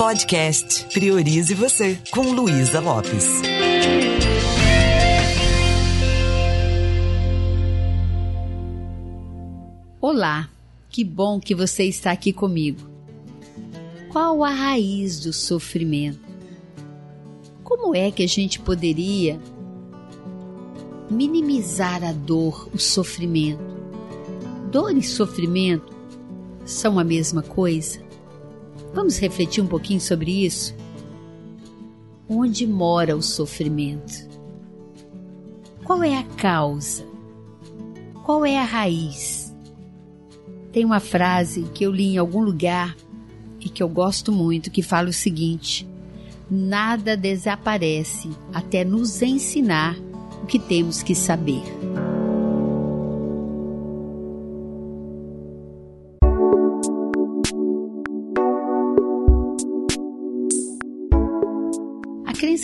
Podcast Priorize Você, com Luísa Lopes. Olá, que bom que você está aqui comigo. Qual a raiz do sofrimento? Como é que a gente poderia minimizar a dor, o sofrimento? Dor e sofrimento são a mesma coisa? Vamos refletir um pouquinho sobre isso? Onde mora o sofrimento? Qual é a causa? Qual é a raiz? Tem uma frase que eu li em algum lugar e que eu gosto muito que fala o seguinte: Nada desaparece até nos ensinar o que temos que saber.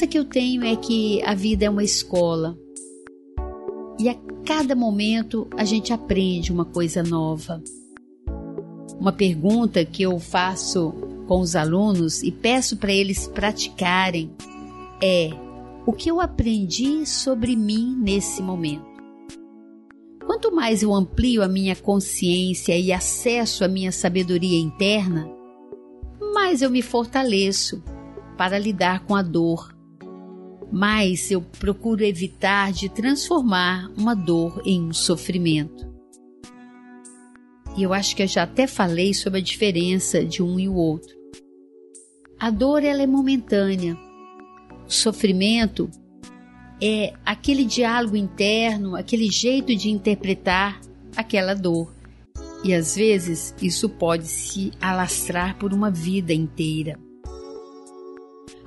Crença que eu tenho é que a vida é uma escola. E a cada momento a gente aprende uma coisa nova. Uma pergunta que eu faço com os alunos e peço para eles praticarem é: o que eu aprendi sobre mim nesse momento? Quanto mais eu amplio a minha consciência e acesso à minha sabedoria interna, mais eu me fortaleço para lidar com a dor. Mas eu procuro evitar de transformar uma dor em um sofrimento. E eu acho que eu já até falei sobre a diferença de um e o outro. A dor ela é momentânea. O sofrimento é aquele diálogo interno, aquele jeito de interpretar aquela dor. E às vezes isso pode se alastrar por uma vida inteira.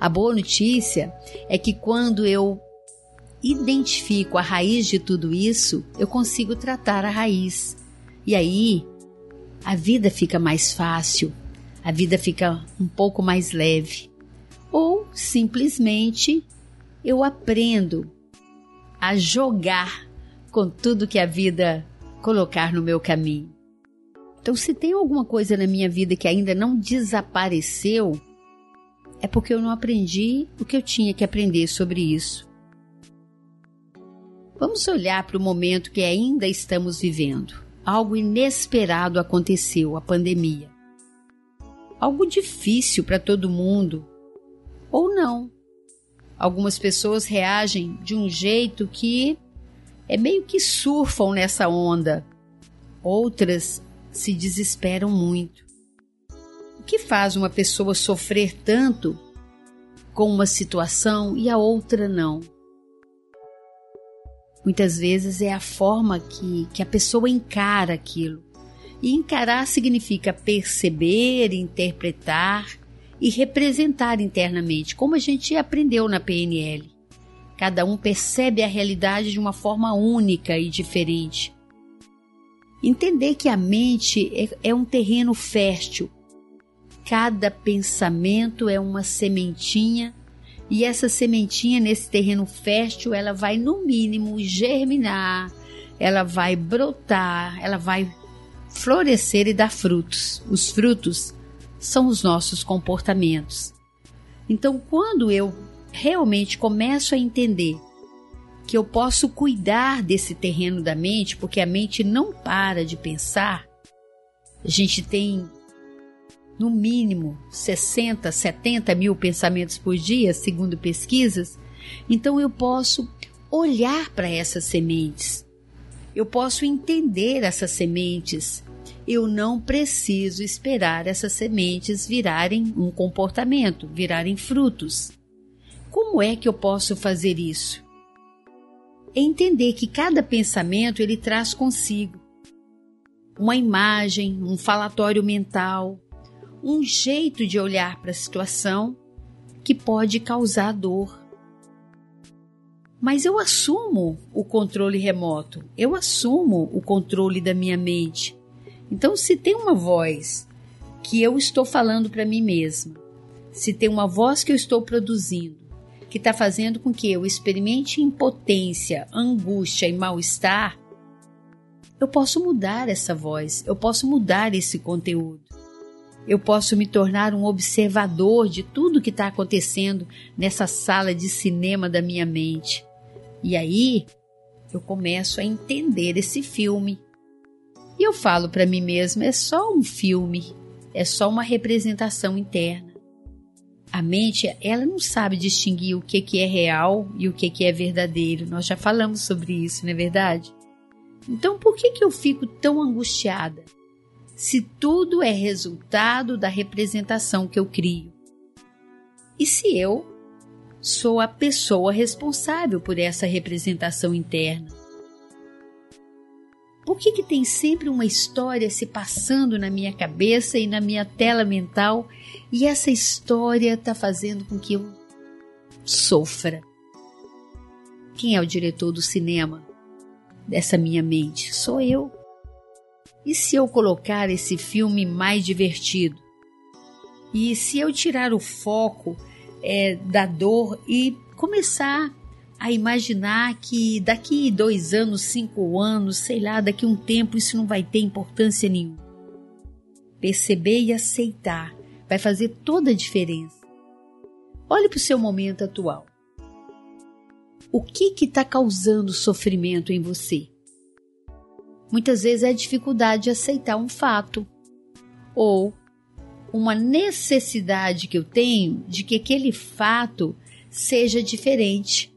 A boa notícia é que quando eu identifico a raiz de tudo isso, eu consigo tratar a raiz. E aí a vida fica mais fácil, a vida fica um pouco mais leve. Ou simplesmente eu aprendo a jogar com tudo que a vida colocar no meu caminho. Então, se tem alguma coisa na minha vida que ainda não desapareceu, é porque eu não aprendi o que eu tinha que aprender sobre isso. Vamos olhar para o momento que ainda estamos vivendo. Algo inesperado aconteceu a pandemia. Algo difícil para todo mundo. Ou não. Algumas pessoas reagem de um jeito que é meio que surfam nessa onda. Outras se desesperam muito. Que faz uma pessoa sofrer tanto com uma situação e a outra não? Muitas vezes é a forma que, que a pessoa encara aquilo. E encarar significa perceber, interpretar e representar internamente, como a gente aprendeu na PNL. Cada um percebe a realidade de uma forma única e diferente. Entender que a mente é, é um terreno fértil Cada pensamento é uma sementinha e essa sementinha nesse terreno fértil, ela vai no mínimo germinar, ela vai brotar, ela vai florescer e dar frutos. Os frutos são os nossos comportamentos. Então, quando eu realmente começo a entender que eu posso cuidar desse terreno da mente, porque a mente não para de pensar, a gente tem no mínimo 60, 70 mil pensamentos por dia, segundo pesquisas, então eu posso olhar para essas sementes. Eu posso entender essas sementes. Eu não preciso esperar essas sementes virarem um comportamento, virarem frutos. Como é que eu posso fazer isso? É entender que cada pensamento ele traz consigo uma imagem, um falatório mental, um jeito de olhar para a situação que pode causar dor. Mas eu assumo o controle remoto, eu assumo o controle da minha mente. Então, se tem uma voz que eu estou falando para mim mesma, se tem uma voz que eu estou produzindo, que está fazendo com que eu experimente impotência, angústia e mal-estar, eu posso mudar essa voz, eu posso mudar esse conteúdo eu posso me tornar um observador de tudo que está acontecendo nessa sala de cinema da minha mente. E aí eu começo a entender esse filme. E eu falo para mim mesma: é só um filme, é só uma representação interna. A mente, ela não sabe distinguir o que, que é real e o que, que é verdadeiro. Nós já falamos sobre isso, não é verdade? Então, por que, que eu fico tão angustiada? Se tudo é resultado da representação que eu crio. E se eu sou a pessoa responsável por essa representação interna? Por que, que tem sempre uma história se passando na minha cabeça e na minha tela mental e essa história está fazendo com que eu sofra? Quem é o diretor do cinema dessa minha mente? Sou eu. E se eu colocar esse filme mais divertido? E se eu tirar o foco é, da dor e começar a imaginar que daqui dois anos, cinco anos, sei lá, daqui um tempo isso não vai ter importância nenhuma. Perceber e aceitar vai fazer toda a diferença. Olhe para o seu momento atual. O que está causando sofrimento em você? Muitas vezes é a dificuldade de aceitar um fato ou uma necessidade que eu tenho de que aquele fato seja diferente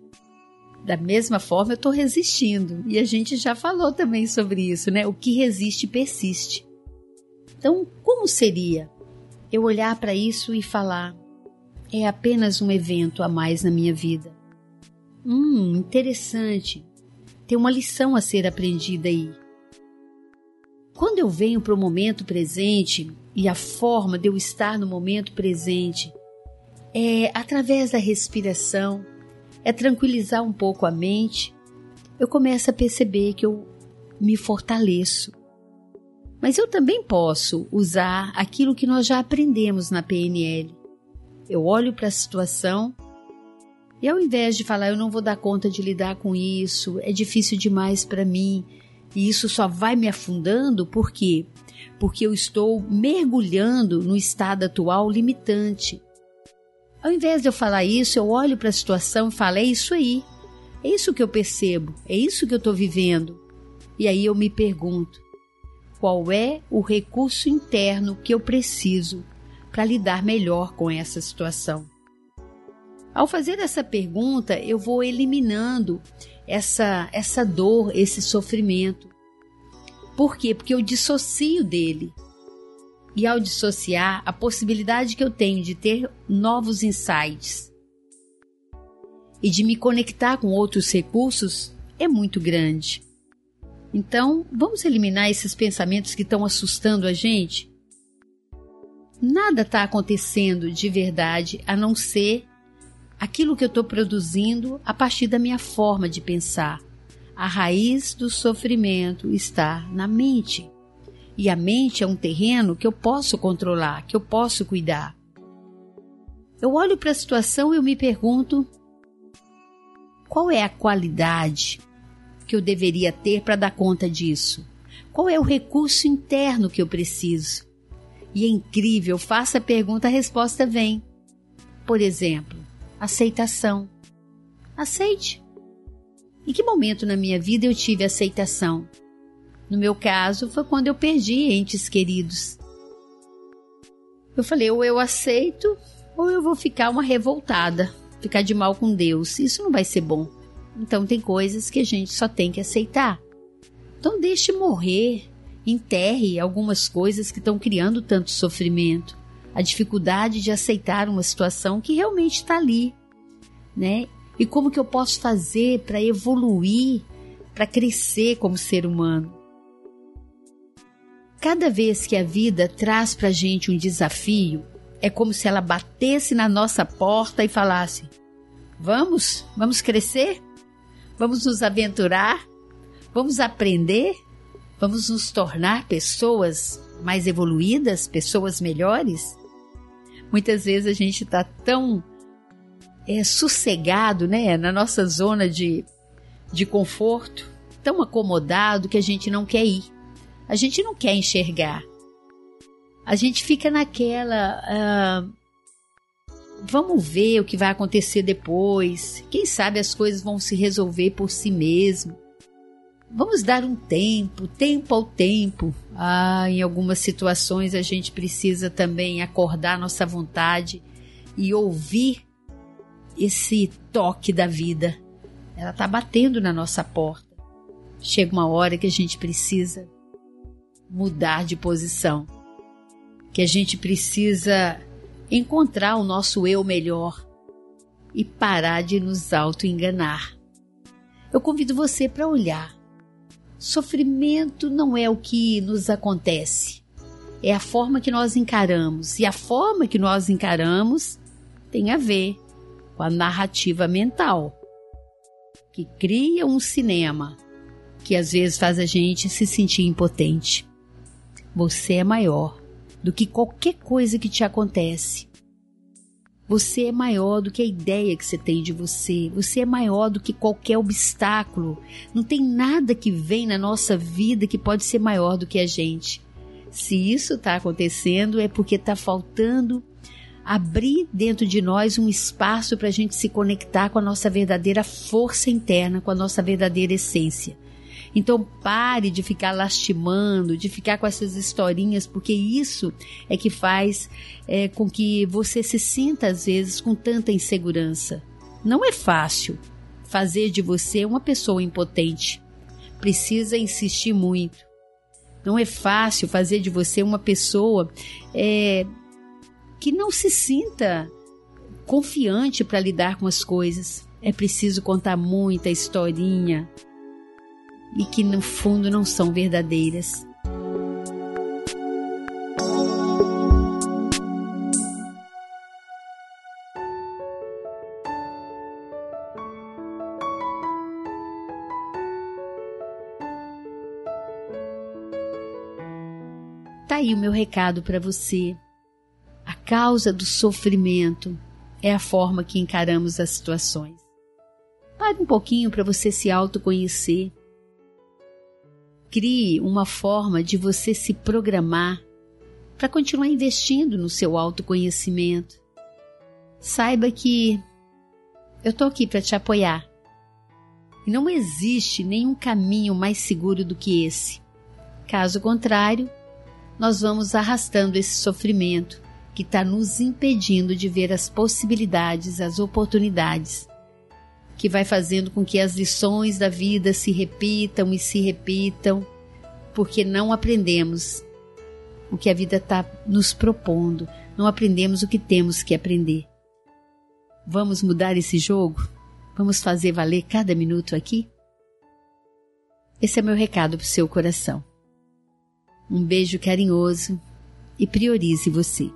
da mesma forma, eu estou resistindo. E a gente já falou também sobre isso, né? O que resiste persiste. Então, como seria eu olhar para isso e falar: é apenas um evento a mais na minha vida? Hum, interessante. Tem uma lição a ser aprendida aí. Quando eu venho para o momento presente e a forma de eu estar no momento presente é através da respiração, é tranquilizar um pouco a mente, eu começo a perceber que eu me fortaleço. Mas eu também posso usar aquilo que nós já aprendemos na PNL. Eu olho para a situação e ao invés de falar eu não vou dar conta de lidar com isso, é difícil demais para mim, e isso só vai me afundando, por quê? Porque eu estou mergulhando no estado atual limitante. Ao invés de eu falar isso, eu olho para a situação e falo: é isso aí. É isso que eu percebo, é isso que eu estou vivendo. E aí eu me pergunto: qual é o recurso interno que eu preciso para lidar melhor com essa situação? Ao fazer essa pergunta, eu vou eliminando essa, essa dor, esse sofrimento. Por quê? Porque eu dissocio dele e ao dissociar a possibilidade que eu tenho de ter novos insights e de me conectar com outros recursos é muito grande. Então, vamos eliminar esses pensamentos que estão assustando a gente? Nada está acontecendo de verdade a não ser aquilo que eu estou produzindo a partir da minha forma de pensar. A raiz do sofrimento está na mente. E a mente é um terreno que eu posso controlar, que eu posso cuidar. Eu olho para a situação e eu me pergunto: qual é a qualidade que eu deveria ter para dar conta disso? Qual é o recurso interno que eu preciso? E é incrível, faça a pergunta, a resposta vem. Por exemplo, aceitação. Aceite. Em que momento na minha vida eu tive aceitação? No meu caso, foi quando eu perdi entes queridos. Eu falei, ou eu aceito, ou eu vou ficar uma revoltada, ficar de mal com Deus. Isso não vai ser bom. Então tem coisas que a gente só tem que aceitar. Então deixe morrer, enterre algumas coisas que estão criando tanto sofrimento, a dificuldade de aceitar uma situação que realmente está ali, né? E como que eu posso fazer para evoluir, para crescer como ser humano? Cada vez que a vida traz para gente um desafio, é como se ela batesse na nossa porta e falasse: Vamos, vamos crescer? Vamos nos aventurar? Vamos aprender? Vamos nos tornar pessoas mais evoluídas, pessoas melhores? Muitas vezes a gente está tão é, sossegado, né, na nossa zona de, de conforto, tão acomodado que a gente não quer ir a gente não quer enxergar. a gente fica naquela. Uh, vamos ver o que vai acontecer depois. Quem sabe as coisas vão se resolver por si mesmo. Vamos dar um tempo, tempo ao tempo. Ah, em algumas situações a gente precisa também acordar nossa vontade e ouvir esse toque da vida. Ela está batendo na nossa porta. Chega uma hora que a gente precisa mudar de posição, que a gente precisa encontrar o nosso eu melhor e parar de nos auto-enganar. Eu convido você para olhar. Sofrimento não é o que nos acontece, é a forma que nós encaramos. E a forma que nós encaramos tem a ver com a narrativa mental, que cria um cinema que às vezes faz a gente se sentir impotente. Você é maior do que qualquer coisa que te acontece. Você é maior do que a ideia que você tem de você. Você é maior do que qualquer obstáculo. Não tem nada que vem na nossa vida que pode ser maior do que a gente. Se isso está acontecendo, é porque está faltando abrir dentro de nós um espaço para a gente se conectar com a nossa verdadeira força interna, com a nossa verdadeira essência. Então pare de ficar lastimando, de ficar com essas historinhas, porque isso é que faz é, com que você se sinta às vezes com tanta insegurança. Não é fácil fazer de você uma pessoa impotente. Precisa insistir muito. Não é fácil fazer de você uma pessoa é, que não se sinta confiante para lidar com as coisas. É preciso contar muita historinha, e que no fundo não são verdadeiras. Tá aí o meu recado para você. A causa do sofrimento é a forma que encaramos as situações. Pare um pouquinho para você se autoconhecer crie uma forma de você se programar para continuar investindo no seu autoconhecimento. Saiba que eu estou aqui para te apoiar. E não existe nenhum caminho mais seguro do que esse. Caso contrário, nós vamos arrastando esse sofrimento que está nos impedindo de ver as possibilidades, as oportunidades que vai fazendo com que as lições da vida se repitam e se repitam, porque não aprendemos o que a vida está nos propondo, não aprendemos o que temos que aprender. Vamos mudar esse jogo? Vamos fazer valer cada minuto aqui? Esse é meu recado para o seu coração. Um beijo carinhoso e priorize você.